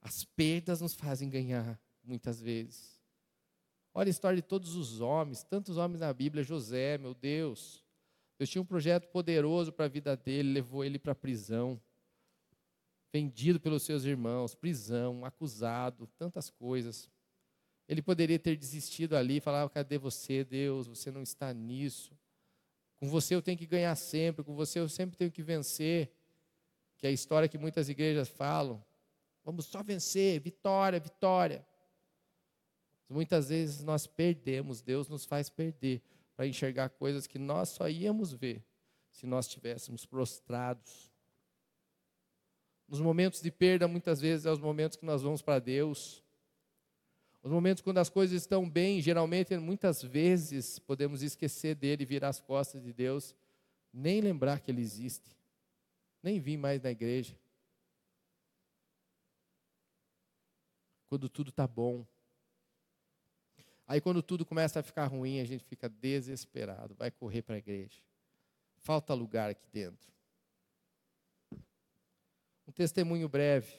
As perdas nos fazem ganhar, muitas vezes. Olha a história de todos os homens, tantos homens na Bíblia, José, meu Deus. Deus tinha um projeto poderoso para a vida dele, levou ele para a prisão. Vendido pelos seus irmãos, prisão, acusado, tantas coisas. Ele poderia ter desistido ali, falar: cadê você, Deus? Você não está nisso. Com você eu tenho que ganhar sempre, com você eu sempre tenho que vencer que é a história que muitas igrejas falam. Vamos só vencer, vitória, vitória. Muitas vezes nós perdemos, Deus nos faz perder para enxergar coisas que nós só íamos ver se nós estivéssemos prostrados. Nos momentos de perda, muitas vezes, é os momentos que nós vamos para Deus. Os momentos quando as coisas estão bem, geralmente, muitas vezes, podemos esquecer dele, virar as costas de Deus, nem lembrar que ele existe nem vim mais na igreja. Quando tudo está bom. Aí quando tudo começa a ficar ruim, a gente fica desesperado, vai correr para a igreja. Falta lugar aqui dentro. Um testemunho breve.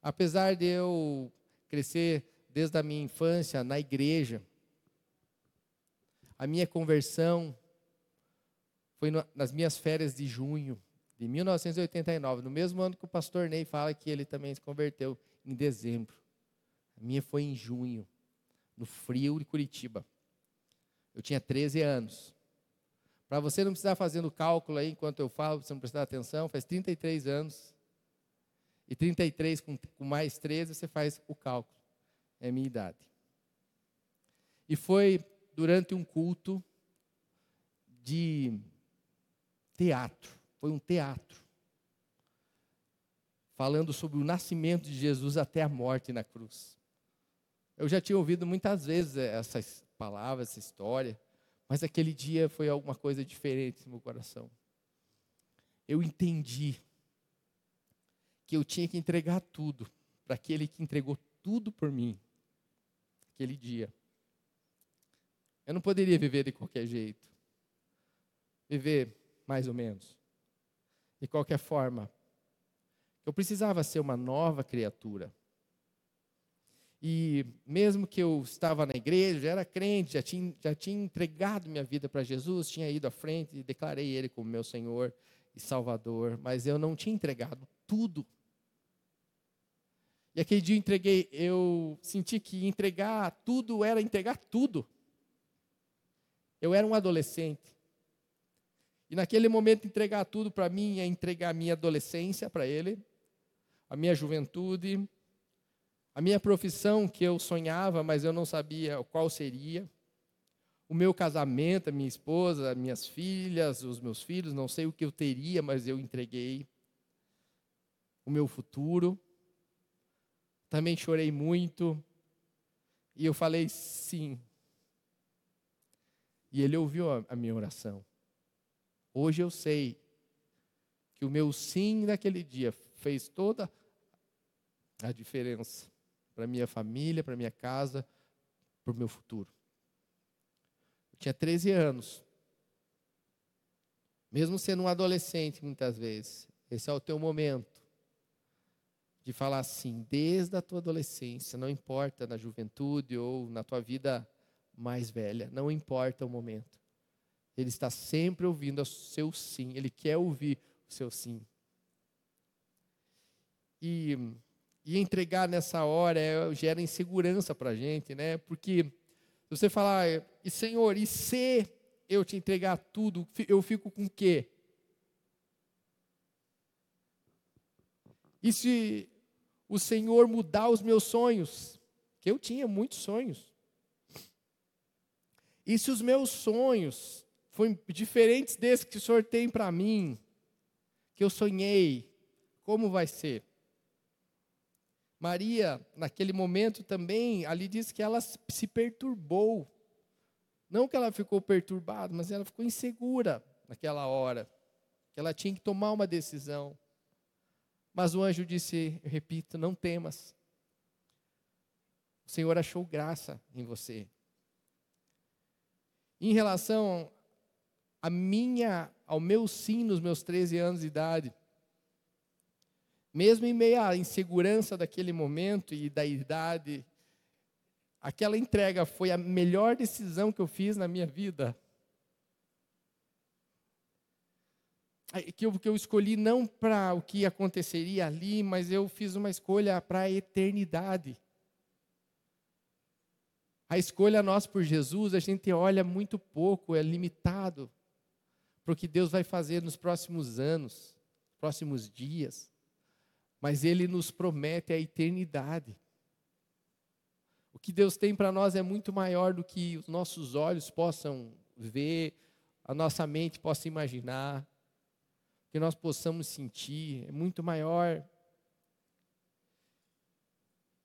Apesar de eu crescer desde a minha infância na igreja, a minha conversão foi nas minhas férias de junho de 1989, no mesmo ano que o pastor Ney fala que ele também se converteu, em dezembro. A minha foi em junho, no frio de Curitiba. Eu tinha 13 anos. Para você não precisar fazendo cálculo aí enquanto eu falo, você não prestar atenção, faz 33 anos. E 33 com, com mais 13, você faz o cálculo. É a minha idade. E foi durante um culto de teatro, foi um teatro. Falando sobre o nascimento de Jesus até a morte na cruz. Eu já tinha ouvido muitas vezes essas palavras, essa história, mas aquele dia foi alguma coisa diferente no meu coração. Eu entendi que eu tinha que entregar tudo para aquele que entregou tudo por mim, aquele dia. Eu não poderia viver de qualquer jeito. Viver mais ou menos. De qualquer forma, eu precisava ser uma nova criatura. E mesmo que eu estava na igreja, já era crente, já tinha, já tinha entregado minha vida para Jesus, tinha ido à frente e declarei Ele como meu Senhor e Salvador, mas eu não tinha entregado tudo. E aquele dia eu entreguei, eu senti que entregar tudo era entregar tudo. Eu era um adolescente. E naquele momento, entregar tudo para mim é entregar a minha adolescência para Ele, a minha juventude, a minha profissão que eu sonhava, mas eu não sabia qual seria, o meu casamento, a minha esposa, minhas filhas, os meus filhos, não sei o que eu teria, mas eu entreguei. O meu futuro. Também chorei muito. E eu falei sim. E ele ouviu a, a minha oração. Hoje eu sei que o meu sim naquele dia fez toda a diferença para minha família, para minha casa, para o meu futuro. Eu tinha 13 anos. Mesmo sendo um adolescente, muitas vezes, esse é o teu momento de falar assim, desde a tua adolescência, não importa na juventude ou na tua vida mais velha, não importa o momento. Ele está sempre ouvindo o seu sim, ele quer ouvir o seu sim. E, e entregar nessa hora é, gera insegurança para a gente, né? Porque você falar, e Senhor, e se eu te entregar tudo, eu fico com o quê? E se o Senhor mudar os meus sonhos? Que eu tinha muitos sonhos. E se os meus sonhos forem diferentes desses que o Senhor tem para mim, que eu sonhei, como vai ser? Maria, naquele momento também, ali diz que ela se perturbou. Não que ela ficou perturbada, mas ela ficou insegura naquela hora. Que ela tinha que tomar uma decisão. Mas o anjo disse, repito, não temas. O Senhor achou graça em você. Em relação a minha, ao meu sim nos meus 13 anos de idade, mesmo em meio à insegurança daquele momento e da idade, aquela entrega foi a melhor decisão que eu fiz na minha vida. Que eu, que eu escolhi não para o que aconteceria ali, mas eu fiz uma escolha para a eternidade. A escolha nossa por Jesus, a gente olha muito pouco, é limitado para o que Deus vai fazer nos próximos anos, próximos dias mas Ele nos promete a eternidade. O que Deus tem para nós é muito maior do que os nossos olhos possam ver, a nossa mente possa imaginar, que nós possamos sentir, é muito maior.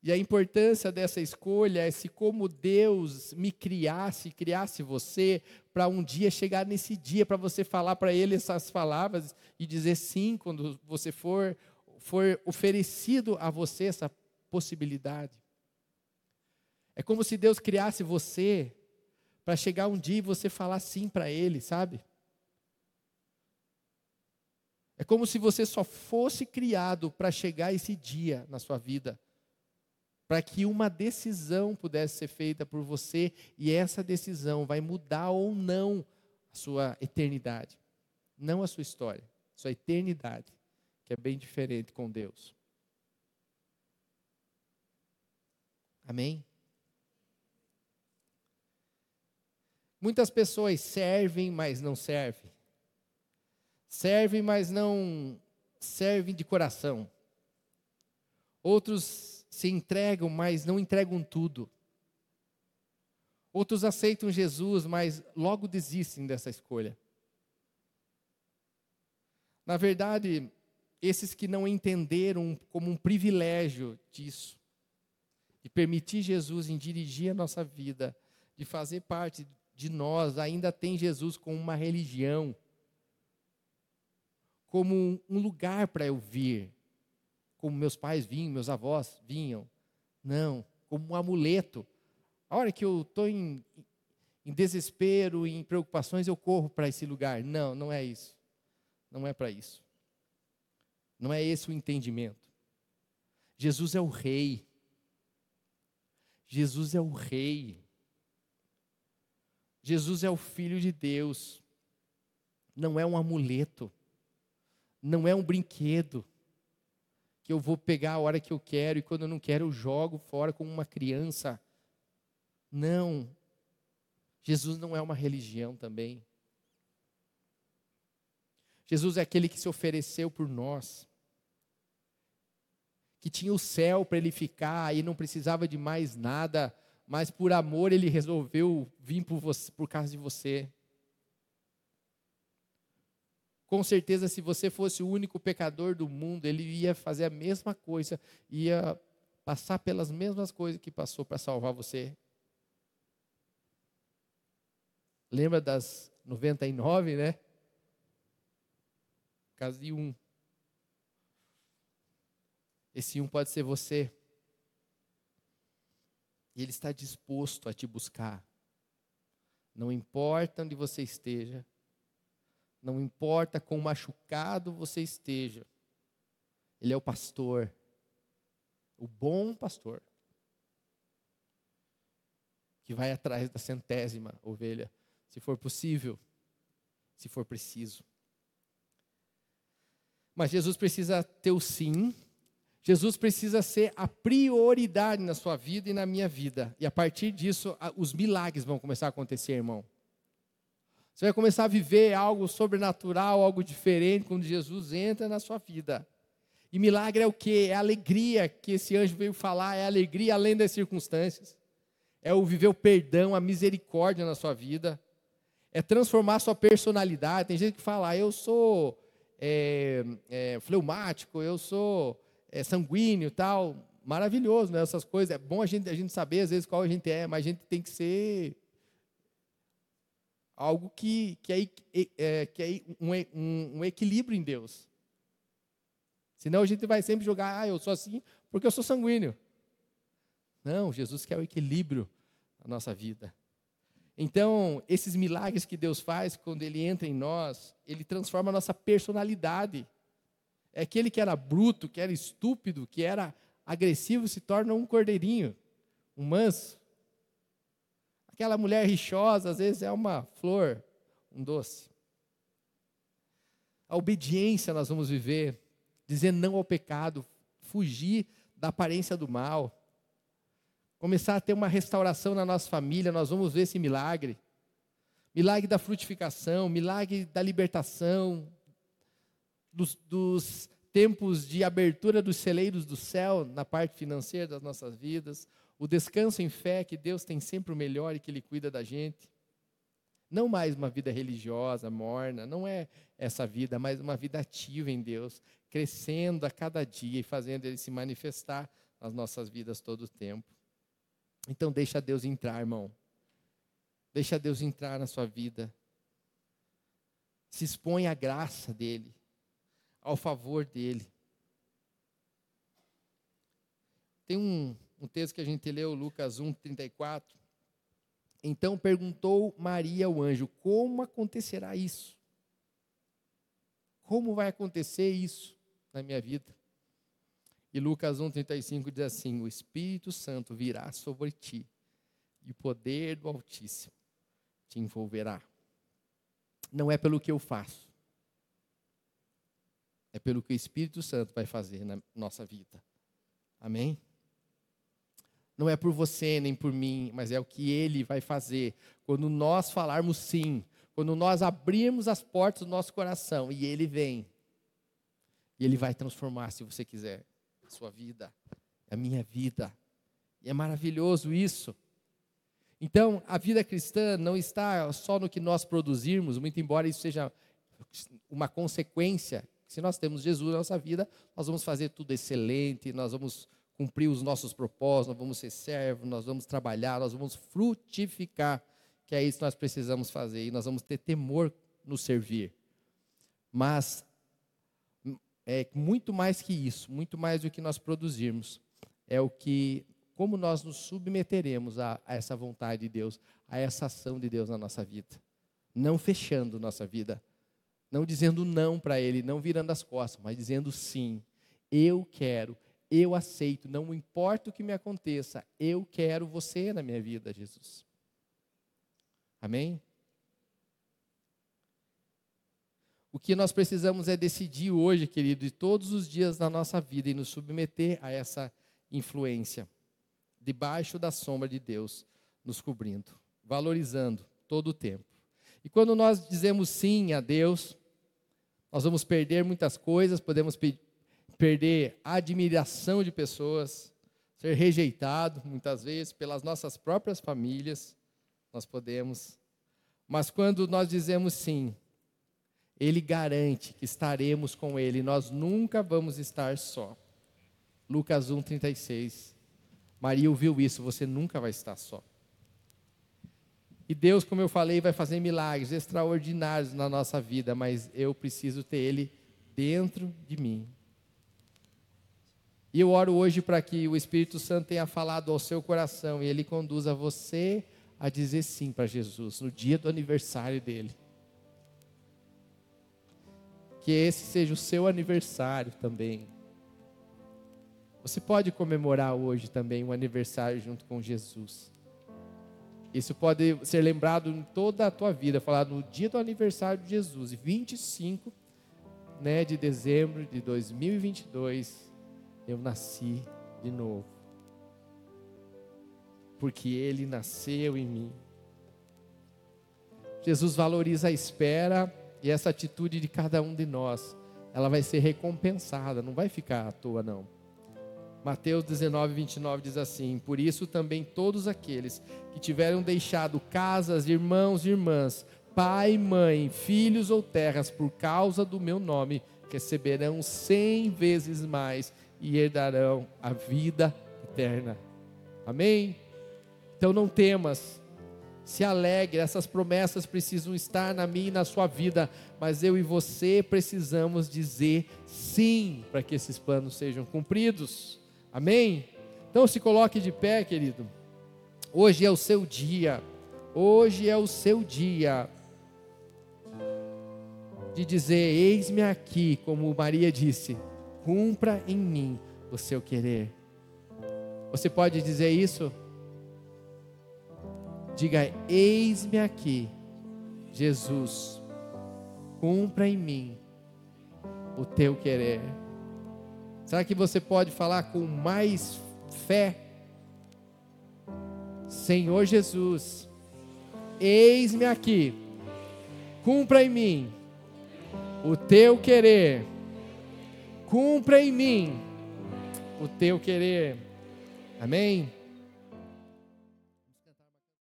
E a importância dessa escolha é se como Deus me criasse, criasse você, para um dia chegar nesse dia, para você falar para Ele essas palavras e dizer sim quando você for for oferecido a você essa possibilidade. É como se Deus criasse você para chegar um dia e você falar sim para Ele, sabe? É como se você só fosse criado para chegar esse dia na sua vida, para que uma decisão pudesse ser feita por você e essa decisão vai mudar ou não a sua eternidade, não a sua história, sua eternidade que é bem diferente com Deus. Amém? Muitas pessoas servem, mas não servem. Servem, mas não servem de coração. Outros se entregam, mas não entregam tudo. Outros aceitam Jesus, mas logo desistem dessa escolha. Na verdade, esses que não entenderam como um privilégio disso, de permitir Jesus em dirigir a nossa vida, de fazer parte de nós, ainda tem Jesus como uma religião, como um lugar para eu vir, como meus pais vinham, meus avós vinham. Não, como um amuleto. A hora que eu estou em, em desespero, em preocupações, eu corro para esse lugar. Não, não é isso. Não é para isso. Não é esse o entendimento. Jesus é o rei. Jesus é o rei. Jesus é o filho de Deus. Não é um amuleto. Não é um brinquedo que eu vou pegar a hora que eu quero e quando eu não quero eu jogo fora como uma criança. Não. Jesus não é uma religião também. Jesus é aquele que se ofereceu por nós que tinha o céu para ele ficar e não precisava de mais nada, mas por amor ele resolveu vir por, você, por causa de você. Com certeza, se você fosse o único pecador do mundo, ele ia fazer a mesma coisa, ia passar pelas mesmas coisas que passou para salvar você. Lembra das 99, né? Caso de um. Esse um pode ser você. E ele está disposto a te buscar. Não importa onde você esteja, não importa quão machucado você esteja, Ele é o pastor, o bom pastor, que vai atrás da centésima ovelha, se for possível, se for preciso. Mas Jesus precisa ter o sim, Jesus precisa ser a prioridade na sua vida e na minha vida. E a partir disso, os milagres vão começar a acontecer, irmão. Você vai começar a viver algo sobrenatural, algo diferente quando Jesus entra na sua vida. E milagre é o que? É a alegria que esse anjo veio falar, é a alegria além das circunstâncias. É o viver o perdão, a misericórdia na sua vida. É transformar sua personalidade. Tem gente que fala, ah, eu sou é, é, fleumático, eu sou é, sanguíneo tal. Maravilhoso, né? Essas coisas. É bom a gente, a gente saber, às vezes, qual a gente é, mas a gente tem que ser algo que, que é, é, que é um, um, um, equilíbrio em Deus. Senão a gente vai sempre jogar, ah, eu sou assim porque eu sou sanguíneo. Não, Jesus quer o equilíbrio na nossa vida. Então, esses milagres que Deus faz quando Ele entra em nós, Ele transforma a nossa personalidade. É aquele que era bruto, que era estúpido, que era agressivo, se torna um cordeirinho, um manso. Aquela mulher rixosa, às vezes é uma flor, um doce. A obediência nós vamos viver, dizer não ao pecado, fugir da aparência do mal. Começar a ter uma restauração na nossa família, nós vamos ver esse milagre. Milagre da frutificação, milagre da libertação, dos, dos tempos de abertura dos celeiros do céu na parte financeira das nossas vidas, o descanso em fé que Deus tem sempre o melhor e que Ele cuida da gente. Não mais uma vida religiosa, morna, não é essa vida, mas uma vida ativa em Deus, crescendo a cada dia e fazendo Ele se manifestar nas nossas vidas todo o tempo. Então, deixa Deus entrar, irmão. Deixa Deus entrar na sua vida. Se expõe à graça dEle, ao favor dEle. Tem um, um texto que a gente leu, Lucas 1, 34. Então perguntou Maria ao anjo: Como acontecerá isso? Como vai acontecer isso na minha vida? E Lucas 1,35 diz assim: O Espírito Santo virá sobre ti, e o poder do Altíssimo te envolverá. Não é pelo que eu faço, é pelo que o Espírito Santo vai fazer na nossa vida. Amém? Não é por você nem por mim, mas é o que Ele vai fazer. Quando nós falarmos sim, quando nós abrirmos as portas do nosso coração e Ele vem, e Ele vai transformar, se você quiser, a sua vida, a minha vida. E é maravilhoso isso. Então, a vida cristã não está só no que nós produzirmos, muito embora isso seja uma consequência. Se nós temos Jesus na nossa vida, nós vamos fazer tudo excelente, nós vamos cumprir os nossos propósitos, nós vamos ser servos, nós vamos trabalhar, nós vamos frutificar, que é isso que nós precisamos fazer, e nós vamos ter temor no servir. Mas é muito mais que isso, muito mais do que nós produzirmos, é o que, como nós nos submeteremos a, a essa vontade de Deus, a essa ação de Deus na nossa vida, não fechando nossa vida, não dizendo não para Ele, não virando as costas, mas dizendo sim, eu quero, eu aceito, não importa o que me aconteça, eu quero você na minha vida, Jesus. Amém? O que nós precisamos é decidir hoje, querido, e todos os dias da nossa vida, e nos submeter a essa influência, debaixo da sombra de Deus, nos cobrindo, valorizando todo o tempo. E quando nós dizemos sim a Deus, nós vamos perder muitas coisas, podemos perder a admiração de pessoas, ser rejeitado, muitas vezes, pelas nossas próprias famílias, nós podemos. Mas quando nós dizemos sim, Ele garante que estaremos com Ele, nós nunca vamos estar só. Lucas 1, 36. Maria ouviu isso, você nunca vai estar só. E Deus, como eu falei, vai fazer milagres extraordinários na nossa vida, mas eu preciso ter Ele dentro de mim. E eu oro hoje para que o Espírito Santo tenha falado ao seu coração e ele conduza você a dizer sim para Jesus no dia do aniversário dele. Que esse seja o seu aniversário também. Você pode comemorar hoje também um aniversário junto com Jesus. Isso pode ser lembrado em toda a tua vida, falar no dia do aniversário de Jesus, 25 né, de dezembro de 2022, eu nasci de novo. Porque ele nasceu em mim. Jesus valoriza a espera e essa atitude de cada um de nós, ela vai ser recompensada, não vai ficar à toa não. Mateus 19, 29 diz assim: Por isso também todos aqueles que tiveram deixado casas, irmãos e irmãs, pai, mãe, filhos ou terras por causa do meu nome, receberão cem vezes mais e herdarão a vida eterna. Amém? Então não temas, se alegre, essas promessas precisam estar na minha e na sua vida, mas eu e você precisamos dizer sim para que esses planos sejam cumpridos. Amém? Então se coloque de pé, querido. Hoje é o seu dia. Hoje é o seu dia de dizer: Eis-me aqui, como Maria disse, cumpra em mim o seu querer. Você pode dizer isso? Diga: Eis-me aqui, Jesus, cumpra em mim o teu querer. Será que você pode falar com mais fé? Senhor Jesus, eis-me aqui, cumpra em mim o teu querer, cumpra em mim o teu querer. Amém?